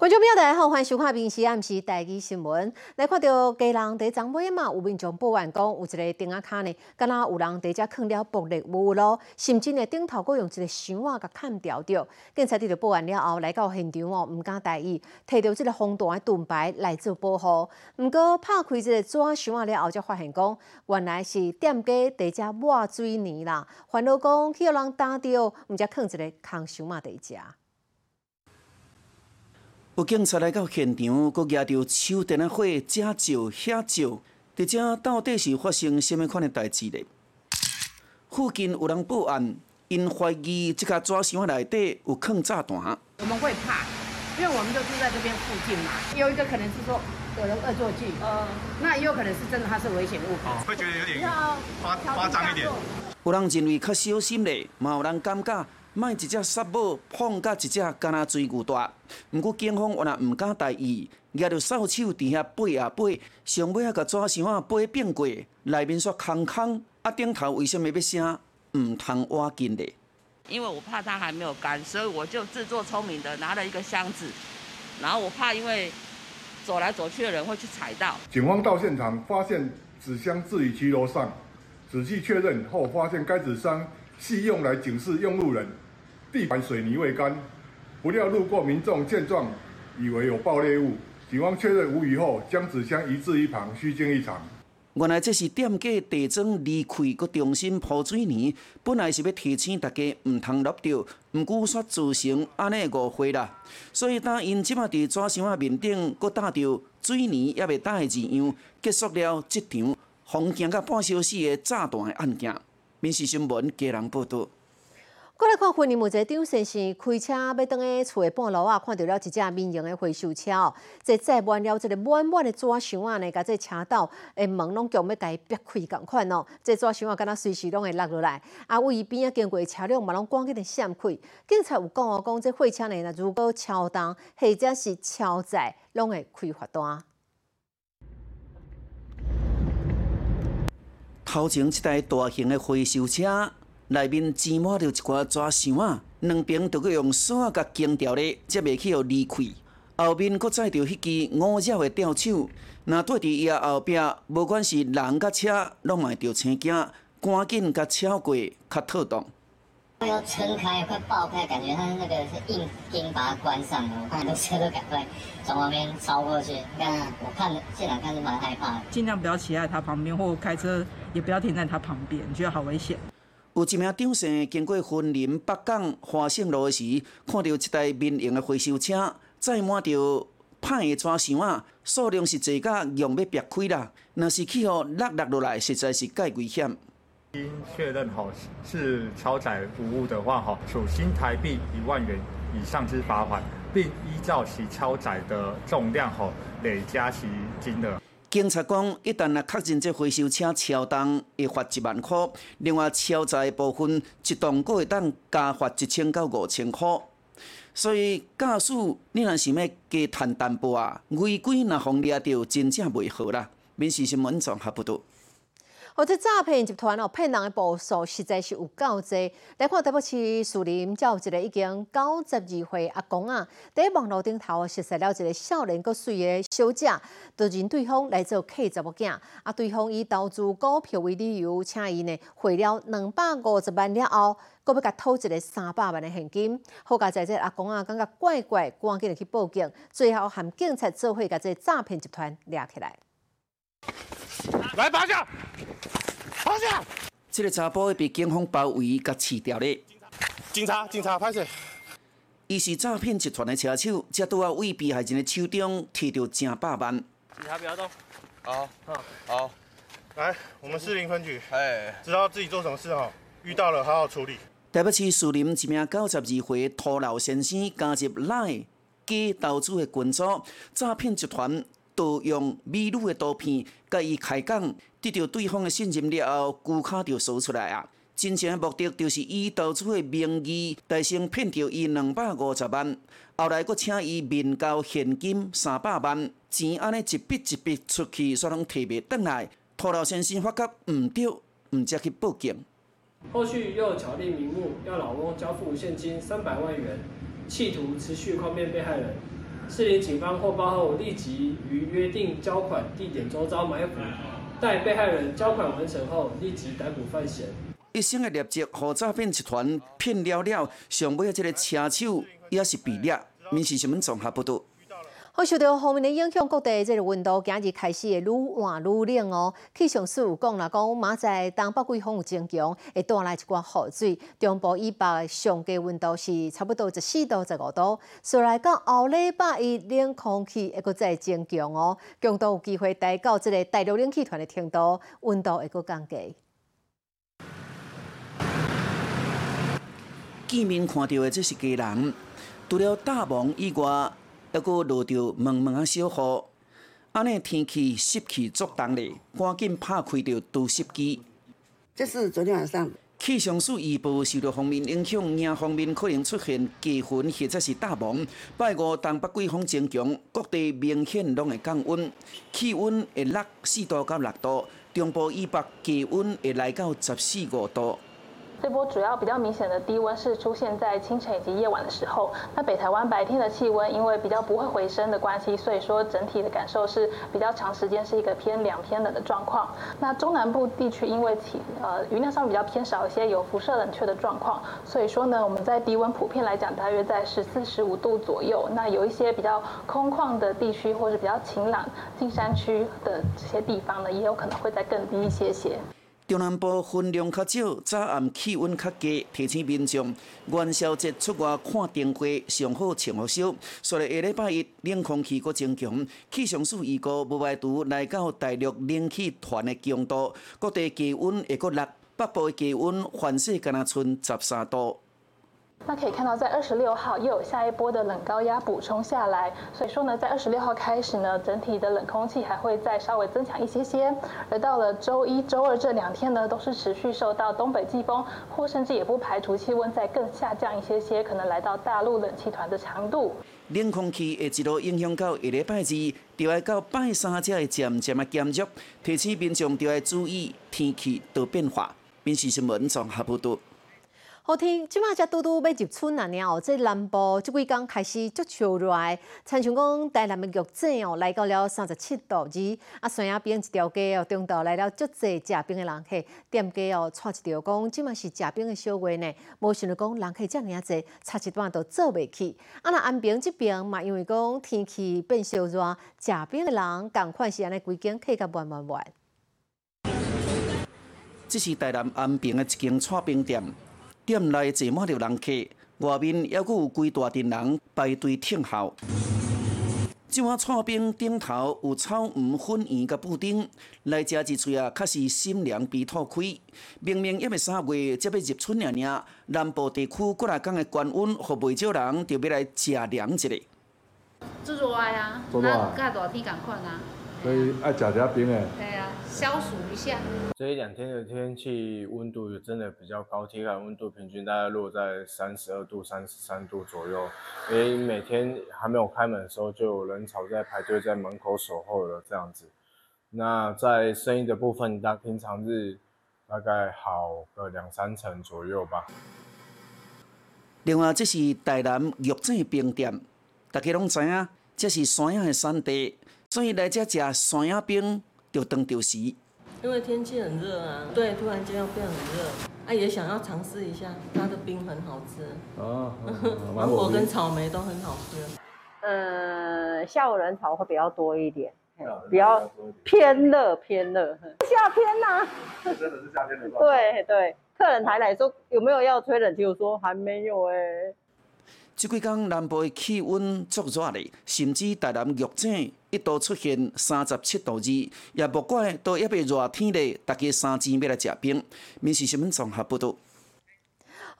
观众朋友大家好，欢迎收看《平时暗时台记新闻》。来看到家人在张尾嘛，有民众报案讲有一个钉仔卡呢，敢若有人在遮放了玻璃物咯，甚至呢顶头佫用一个箱仔甲砍掉着。警察伫着报案了后，来到现场哦，毋敢大意，摕到即个红大的盾牌来做保护。毋过拍开即个纸箱仔了后，才发现讲原来是店家伫遮抹水泥啦，烦恼讲去互人打着，毋则放一个空箱仔伫遮。有警察来到现场，佮举着手电啊火，遮照遐照，伫遮到底是发生什么款的代志呢？附近有人报案，因怀疑这个纸箱内底有放炸弹。我们会怕，因为我们就住在这边附近嘛。有一个可能是说有人恶作剧，呃，那也有可能是真的，它是危险物品，会觉得有点夸夸张一点。有人认为较小心咧，嘛有人感觉。卖一只杀母碰甲一只敢若水牛大，毋过警方原来毋敢大意，举着扫帚伫遐爬啊爬，上尾啊甲纸箱啊爬变过，内面煞空空，啊顶头为什么要写毋通挖紧咧？因为我怕它还没有干，所以我就自作聪明的拿了一个箱子，然后我怕因为走来走去的人会去踩到。警方到现场发现纸箱置于骑楼上，仔细确认后发现该纸箱。系用来警示用路人，地板水泥未干，不料路过民众见状，以为有爆裂物，警方确认无虞后，将纸箱移至一旁，虚惊一场。原来这是店家地砖离开，佮重新铺水泥，本来是要提醒大家唔通落掉，毋过煞造成安尼误会啦。所以当因即马伫纸箱啊面顶佮打着水泥也未打的字样，结束了这场风行到半小时的炸弹案件。民事新闻家人报道。过来看，婚礼幕在张先生开车要登去厝的半路啊，看到了一只民营的回收车哦，在载满了这个满满的纸箱啊，呢，甲这车道的门拢强要甲伊逼开共款哦，这纸箱啊，敢若随时拢会落落来，啊，位边啊经过车辆嘛，拢赶紧的闪开。警察有讲哦，讲这货车呢，若如果超重或者是超载，拢会开罚单。头前一台大型的回收车，内面积满着一寡纸箱啊，两边都搁用锁甲钉条咧，接袂去互离开。后面搁载着迄支五角的吊手，若对伫伊后壁，无管是人甲车，拢会着青惊，赶紧甲超过，较妥当。要撑开，快爆开，感觉它那个是硬钉把它关上了。我看很多车都赶快从旁边超过去。你看，我看现场看是蛮害怕的。尽量不要骑在他旁边，或开车也不要停在他旁边，觉得好危险。有一名张生经过婚林北港华盛路时，看到一台民营的回收车载满着歹的纸箱啊，数量是侪甲用要别开啦。若是气候落落落来，实在是介危险。经确认好是超载无误的话，哈，处新台币一万元以上之罚款，并依照其超载的重量，哈，累加其金额。警察讲，一旦若确认这回收车超重，会罚一万块；另外超载部分，一栋阁会当加罚一千到五千块。所以驾驶你若想要加赚淡薄啊，违规若互抓到，真正袂好啦。民事新闻综合报道。哦，这诈骗集团哦，骗人的步数实在是有够多。来看台北市树林，才有一个已经九十二岁阿公啊，在网络顶头实识了一个少年个水的小姐，就认对方来做客查某囝。啊，对方以投资股票为理由，请伊呢汇了两百五十万了后，阁要甲偷一个三百万的现金。好佳在这阿公啊，感觉怪怪，赶紧去报警，最后含警察做伙，甲这诈骗集团抓起来。来趴下，趴下！这个查甫被警方包围，甲刺掉咧。警察，警察，拍摄。伊是诈骗集团的车手，才拄啊为被害人的手中摕到正百万。警察不要动。好，好。来，我们士林分局，哎，知道自己做什么事哈，遇到了好好处理。台北市树林一名九十二岁土老先生加入赖假投资的群组，诈骗集团。盗用美女的图片，甲伊开讲，得到对方的信任了后，卡就搜出来啊！真正的目的就是以投资的名义，大先骗到伊两百五十万，后来佫请伊面交现金三百万，钱安尼一笔一笔出去，煞拢提袂倒来。托老先生发觉毋对，毋则去报警。后续又巧立名目要老翁交付现金三百万元，企图持续诓骗被害人。士林警方获报后，立即于约定交款地点周遭埋伏，待被害人交款完成后，立即逮捕犯嫌。一生的业绩，和诈骗集团骗了了，上尾的这个车手也是被掠。民事新闻综合报道。好，受到方面的影响，各地这个温度今日开始会愈换愈冷哦。气象署有讲啦，讲明仔东北季风有增强，会带来一寡雨水。中部以北上低温度是差不多十四度十五度。所来到后礼拜一，冷空气会搁再增强哦，强度有机会达到这个大陆冷气团的程度，温度会搁降低。见面看到的这是家人，除了大梦以外，还阁落着蒙蒙啊小雨。安尼天气湿气足重咧，赶紧拍开着除湿机。这是昨天晚上。气象署预报受到方面影响，迎方面可能出现低云或者是大雾。拜五东北季风增强，各地明显拢会降温，气温会落四度到六度，中部以北低温会来到十四五度。这波主要比较明显的低温是出现在清晨以及夜晚的时候。那北台湾白天的气温因为比较不会回升的关系，所以说整体的感受是比较长时间是一个偏凉偏冷的状况。那中南部地区因为体呃云量上比较偏少一些，有辐射冷却的状况，所以说呢我们在低温普遍来讲大约在十四十五度左右。那有一些比较空旷的地区或者比较晴朗近山区的这些地方呢，也有可能会再更低一些些。中南部云量较少，早暗气温较低，提醒民众元宵节出外看灯会上好穿好少。所以下礼拜一冷空气阁增强，气象署预告无排除来到大陆冷气团的强度，各地气温会阁落，北部的气温反射敢若剩十三度。那可以看到，在二十六号又有下一波的冷高压补充下来，所以说呢，在二十六号开始呢，整体的冷空气还会再稍微增强一些些。而到了周一周二这两天呢，都是持续受到东北季风，或甚至也不排除气温再更下降一些些，可能来到大陆冷气团的强度。冷空气会一路影响到下礼拜二，就要到拜三才会渐渐的减弱，提醒民众就要注意天气的变化。民事新闻综合报道。好天，即马才拄拄要入春啊！了，这南部即几工开始足潮热，亲像讲台南的玉井哦，来到了三十七度二。啊，山野边一条街哦，中道来了足济食冰的人客，店家哦，带一条讲即马是食冰的小月呢。无想到讲人客遮尔啊济，差一段都做袂起。啊，那安平这边嘛，因为讲天气变烧热，食冰的人共款是安尼规间客甲满满满。这是台南安平的一间串冰店。店内坐满着人客，外面还阁有规大阵人排队听候。这碗串冰顶头有草鱼、粉圆甲布丁，来食一喙啊，确实心凉鼻透开。明明一月三月才要入春了呢，南部地区过来讲的高温，和不少人就要来食凉一下。做热啊，那甲热天共款啊。所以爱食点冰诶。对啊，消暑一下。这一两天的天气温度真的比较高，体感温度平均大概落在三十二度、三十三度左右。因为每天还没有开门的时候，就有人潮在排队在门口守候了这样子。那在生意的部分，大平常日大概好个两三成左右吧。另外，这是台南玉井冰店，大家拢知影，这是山野的产地。所以来这吃山药冰，就当着时。因为天气很热啊，对，突然间要变很热，啊，也想要尝试一下，它的冰很好吃。哦，芒果跟草莓都很好吃。呃，下午人潮会比较多一点，比较偏热偏热。夏天呐，真的是夏天的。对对，客人还来说有没有要吹冷气？我说还没有哎。即几天南部的气温足热的，甚至台南玉井一度出现三十七度二，也不怪都一边热天的，大家三钱要来食冰。民事新闻综合报道。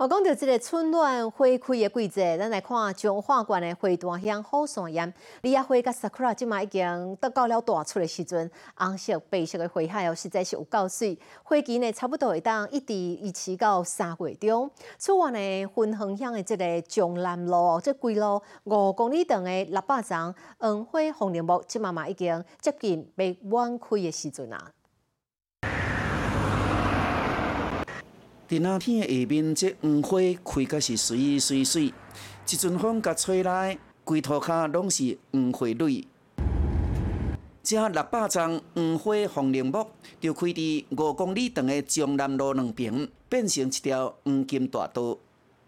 我讲到这个春暖花开的季节，咱来看彰化县的花坛乡好山岩，李亚花甲 sakura 即马已经得到了大出的时阵，红色、白色的花海哦，实在是有够水。花期呢，差不多会当一直维持到三月中。此外呢，分恒乡的这个江南路哦，这规路五公里长的六百丛黄花红莲木，即马嘛已经接近被晚开的时阵啊。伫那天的下面，这黄花开甲是水水水，一阵风甲吹来，规涂骹拢是黄花蕊。这六百丛黄花红铃木，就开伫五公里长的江南路两边，变成一条黄金大道。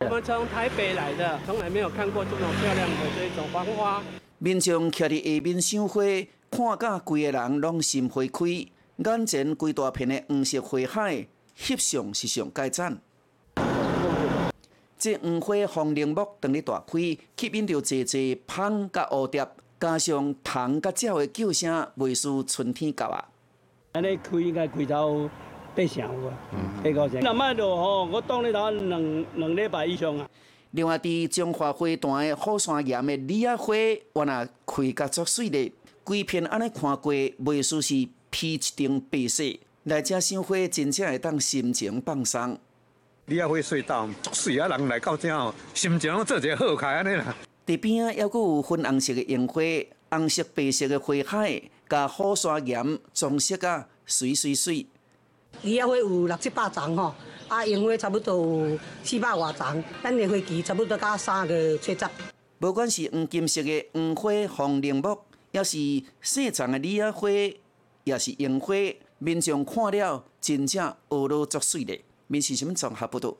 我们从台北来的，从来没有看过这种漂亮的这种黄花。民众徛伫下面赏花，看甲规个人拢心花开，眼前规大片的黄色花海，翕相是上佳赞。这黄花红铃木当你大开，吸引着济济蜂甲蝴蝶，加上虫甲鸟的叫声，袂输春天到啊！安尼开应该开到八成有啊，八九成。那卖落吼，我当日头两两礼拜以上啊。另外，伫中华花坛的火山岩的李亚花，原来开甲足水咧，规片安尼看过，袂输是披一顶白色。来遮赏花，真正会当心情放松。李亚花隧道足水啊，人来到遮吼，心情拢做一个好开安尼啦。地边啊，还阁有粉红色的樱花，红色、白色的花海，甲火山岩装饰啊，水水水。李亚花有六七百丛吼，啊，樱花差不多有四百外丛，咱的花期差不多到三个七十。无管是黄金色的黄花红铃木，也是细丛的李亚花，也是樱花，民众看了真正婀娜足水咧。民视新闻综合报道。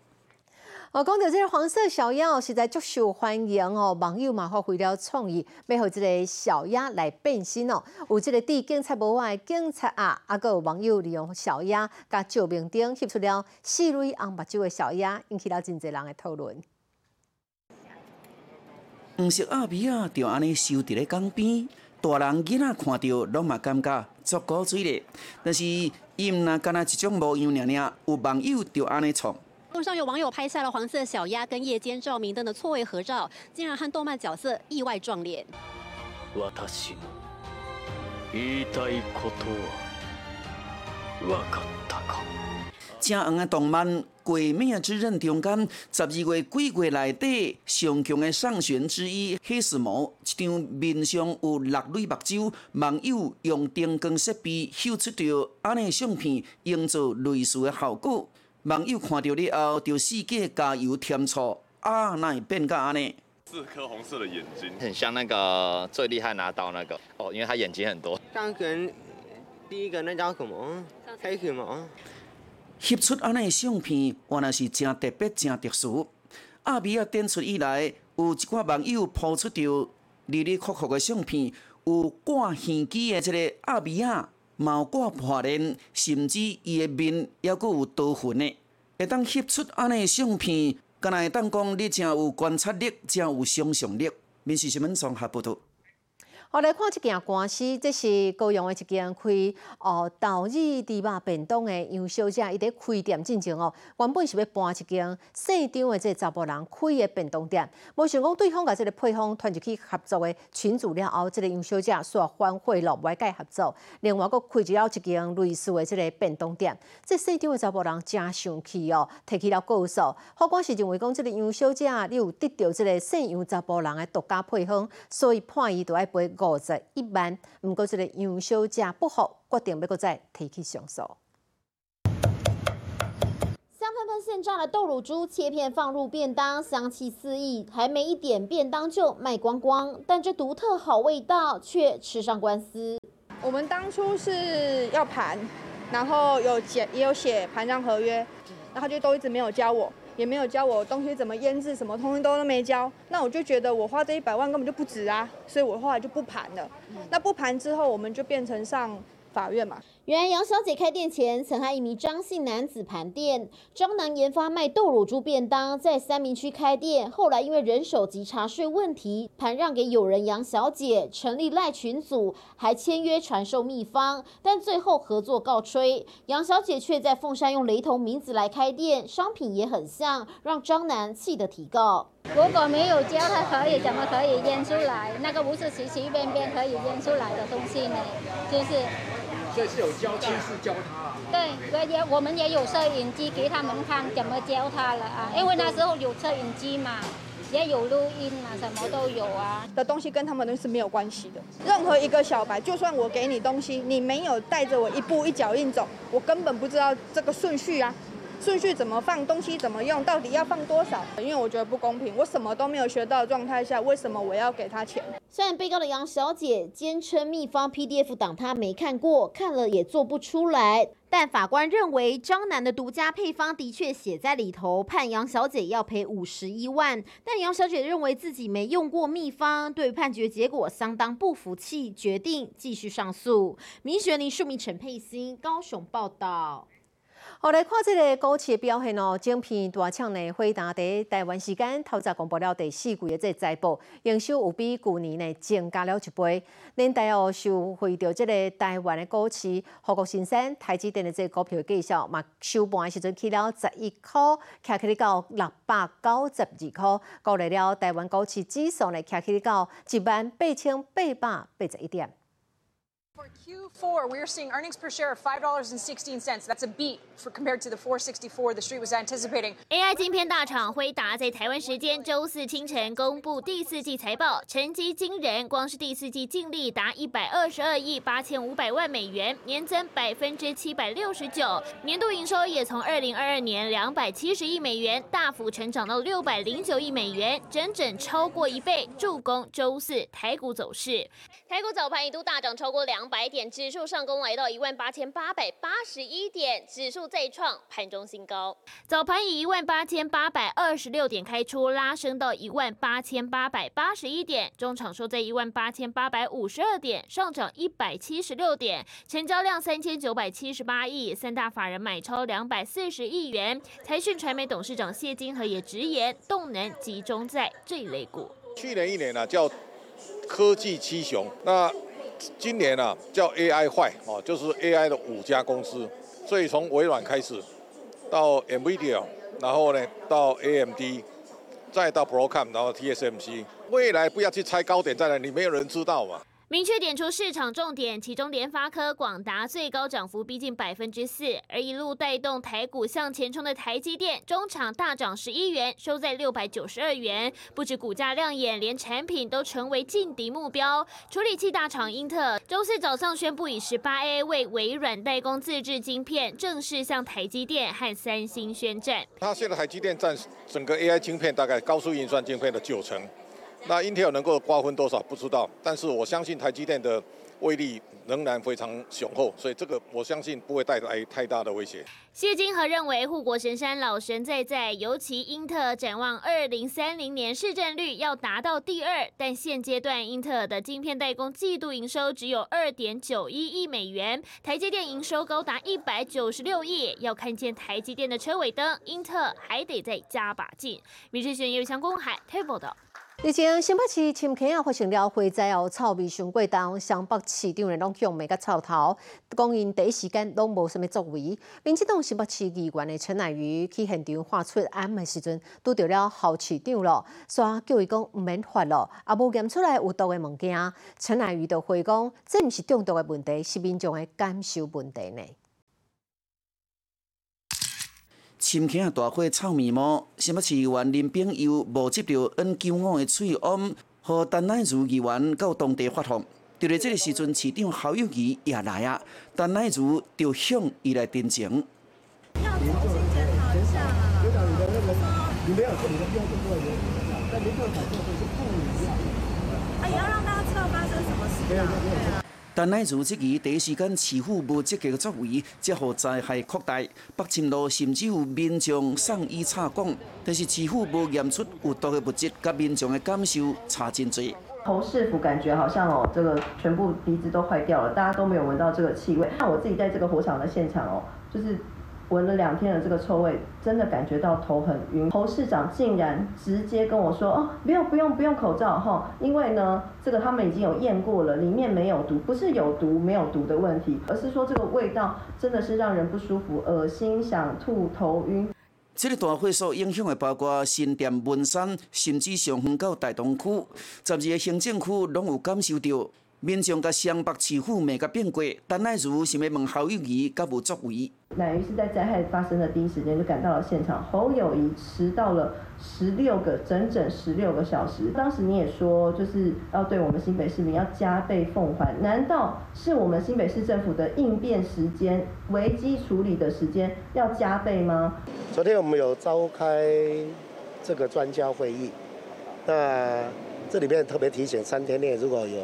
哦，讲到这个黄色小鸭，实在足受欢迎哦。网友嘛发挥了创意，要互这个小鸭来变身哦。有这个地警察部外警察啊，啊，个网友利用小鸭甲照明灯翕出了四蕊红目睭的小鸭，引起了真侪人的讨论。黄色鸭皮啊，就安尼收伫咧江边，大人囡仔看到拢嘛感觉足古锥的。但是伊毋若敢若一种模样尔尔，有网友就安尼创。路上有网友拍下了黄色小鸭跟夜间照明灯的错位合照，竟然和动漫角色意外撞脸。正红的动漫《鬼灭之刃》中间，十二月几月内底上强的上旋之一黑死魔，一张面上有六蕊目睭，网友用灯光设备秀出着安尼相片，营造类似的效果。网友看到了后，就四界加油添醋，啊，那会变甲安尼？四颗红色的眼睛，很像那个最厉害拿刀那个哦，因为他眼睛很多。刚可能第一个那叫什么？黑什么？翕出安尼相片，原来是真特别、真特殊。阿米亚展出以来，有一寡网友抛出着离离酷酷的相片，有挂耳机的这个阿米亚。毛挂破脸，甚至伊的面还阁有刀痕的，会当翕出安尼相片，敢若会当讲你真有观察力，真有想象力。面试新闻综合报道。我来看这件官司，这是高雄的一间开哦豆子猪肉便当的杨小姐，伊在开店进前哦，原本是要搬一间姓张的这查甫人开的便当店，无想讲对方甲这个配方团入去合作的群主了后，这个杨小姐煞反悔了，外界合作，另外佫开了一间类似的这个便当店，这姓张的查甫人真生气哦，提起了告诉，法官是认为讲这个杨小姐你有得到这个姓杨查甫人的独家配方，所以判伊都要赔。五十一万，毋过这个杨小姐不服，决定要搁再提起上诉。香喷喷现炸的豆乳猪切片放入便当，香气四溢，还没一点便当就卖光光。但这独特好味道却吃上官司。我们当初是要盘，然后有写也有写盘上合约，然后就都一直没有教我。也没有教我东西怎么腌制，什么通通都都没教，那我就觉得我花这一百万根本就不值啊，所以我后来就不盘了。那不盘之后，我们就变成上。法院嘛，原来杨小姐开店前曾和一名张姓男子盘店，张男研发卖豆乳猪便当，在三明区开店，后来因为人手及茶税问题，盘让给友人杨小姐，成立赖群组，还签约传授秘方，但最后合作告吹，杨小姐却在凤山用雷同名字来开店，商品也很像，让张男气得提告。如果没有教他可以，怎么可以腌出来？那个不是随随便便可以腌出来的东西呢，就是。所以是有教，亲自教他。对，也我们也有摄影机给他们看怎么教他了啊，因为那时候有摄影机嘛，也有录音啊，什么都有啊。的东西跟他们都是没有关系的。任何一个小白，就算我给你东西，你没有带着我一步一脚印走，我根本不知道这个顺序啊。顺序怎么放，东西怎么用，到底要放多少？因为我觉得不公平，我什么都没有学到的状态下，为什么我要给他钱？虽然被告的杨小姐坚称秘方 PDF 档她没看过，看了也做不出来，但法官认为张楠的独家配方的确写在里头，判杨小姐要赔五十一万。但杨小姐认为自己没用过秘方，对判决结果相当不服气，决定继续上诉。民学林庶民陈佩欣高雄报道。后来看这个股市的表现哦，整片大抢呢，回答在台湾时间透早公布了第四季的这个财报，营收有比去年呢增加了一倍。连带哦，受惠到这个台湾的股市，富国新生、台积电的这个股票的绩效嘛，收盘的时阵去了十一块，卡起到六百九十二块，高来了台湾股市指数呢，卡起到一万八千八百八十一点。For Q4, we are seeing earnings per share of $5.16. That's a beat for compared to the 464 the street was anticipating. AI 晶片大厂辉达在台湾时间周四清晨公布第四季财报，成绩惊人，光是第四季净利达一百二十二亿八千五百万美元，年增百分之七百六十九，年度营收也从二零二二年两百七十亿美元大幅成长到六百零九亿美元，整整超过一倍，助攻周四台股走势。台股早盘一度大涨超过两。百点指数上攻来到一万八千八百八十一点，指数再创盘中新高。早盘以一万八千八百二十六点开出，拉升到一万八千八百八十一点，中场收在一万八千八百五十二点，上涨一百七十六点，成交量三千九百七十八亿，三大法人买超两百四十亿元。财讯传媒董事长谢金河也直言，动能集中在这一类股。去年一年呢，叫科技七雄，那。今年啊，叫 AI 坏哦，就是 AI 的五家公司，所以从微软开始，到 NVIDIA，然后呢到 AMD，再到 Procom，然后 TSMC，未来不要去猜高点在哪里，没有人知道嘛。明确点出市场重点，其中联发科、广达最高涨幅逼近百分之四，而一路带动台股向前冲的台积电，中场大涨十一元，收在六百九十二元。不止股价亮眼，连产品都成为劲敌目标。处理器大厂英特尔周四早上宣布，以十八 A 为微软代工自制晶片，正式向台积电和三星宣战。它现在台积电占整个 AI 晶片大概高速运算晶片的九成。那 Intel 能够瓜分多少不知道，但是我相信台积电的威力仍然非常雄厚，所以这个我相信不会带来太大的威胁。谢金河认为护国神山老神在在，尤其英特尔展望二零三零年市占率要达到第二，但现阶段英特尔的晶片代工季度营收只有二点九一亿美元，台积电营收高达一百九十六亿，要看见台积电的车尾灯，英特尔还得再加把劲。民事选有强公海 table 的。日前，新北市深坑啊发生了火灾后，臭味上过重，湘北市长呢拢向每个臭头，讲因第一时间拢无什么作为。民进党新北市议员的陈乃瑜去现场发出案的时阵，拄到了校市长咯，说叫伊讲毋免发咯，也无验出来有毒的物件。陈乃瑜就回讲，这毋是中毒的问题，是民众的感受问题呢。深坑大火臭面膜，新北市议员林炳佑无接到 N 九五的催案，和陈乃如议员到当地发放。就在这个时阵，市长侯友谊也来啊，陈乃如就向伊来တင်情。要重新检讨一下你没有做你的标准作业，但民调感受都是不一样。啊，也要让大家知道发生什么事啊。但乃如即期第一时间市府无积极作为，则互灾害扩大。北青路甚至有民众送医插管，但是市府无验出有毒的物质，甲民众嘅感受差真多。侯师傅感觉好像哦，这个全部鼻子都坏掉了，大家都没有闻到这个气味。那我自己在这个火场的现场哦，就是。闻了两天的这个臭味，真的感觉到头很晕。侯市长竟然直接跟我说：“哦，不用不用不用口罩哈，因为呢，这个他们已经有验过了，里面没有毒，不是有毒没有毒的问题，而是说这个味道真的是让人不舒服、恶心、想吐、头晕。”这个大会所影响的包括新店、文山，甚至上远到大东区，十二个行政区拢有感受到。民众甲湘北市府面甲变过，但乃如想要问侯友谊，甲无作为。乃于是在灾害发生的第一时间就赶到了现场，侯友谊迟到了十六个整整十六个小时。当时你也说，就是要对我们新北市民要加倍奉还，难道是我们新北市政府的应变时间、危机处理的时间要加倍吗？昨天我们有召开这个专家会议，那这里面特别提醒，三天内如果有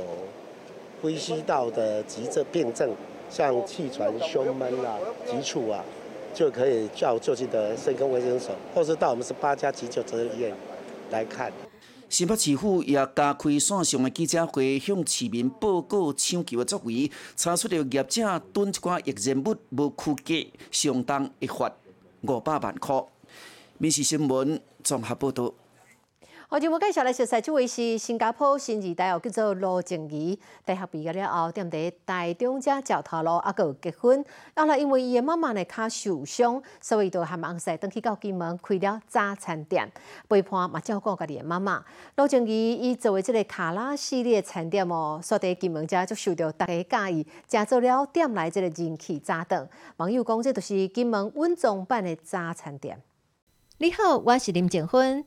呼吸道的急症病症。像气喘、胸闷啊、急促啊，就可以叫就近的肾科卫生所，或是到我们十八家急救责任医院来看。新北市府也加开线上的记者会，向市民报告抢救的作为，查出了业者囤一寡易燃物无区隔，相当一罚五百万块。民事新闻综合报道。好，节目介绍来，熟悉这位是新加坡新二代，叫做罗静怡。大学毕业了后，踮伫台中遮石头路，啊，有结婚。后来因为伊的妈妈呢脚受伤，所以就含翁婿登去到金门开了早餐店，陪伴嘛照顾家己的妈妈。罗静怡伊作为这个卡拉系列餐店哦，所在金门遮就受到大家介意，加做了店内这个人气炸弹。网友讲，这就是金门稳重版的早餐店。你好，我是林静芬。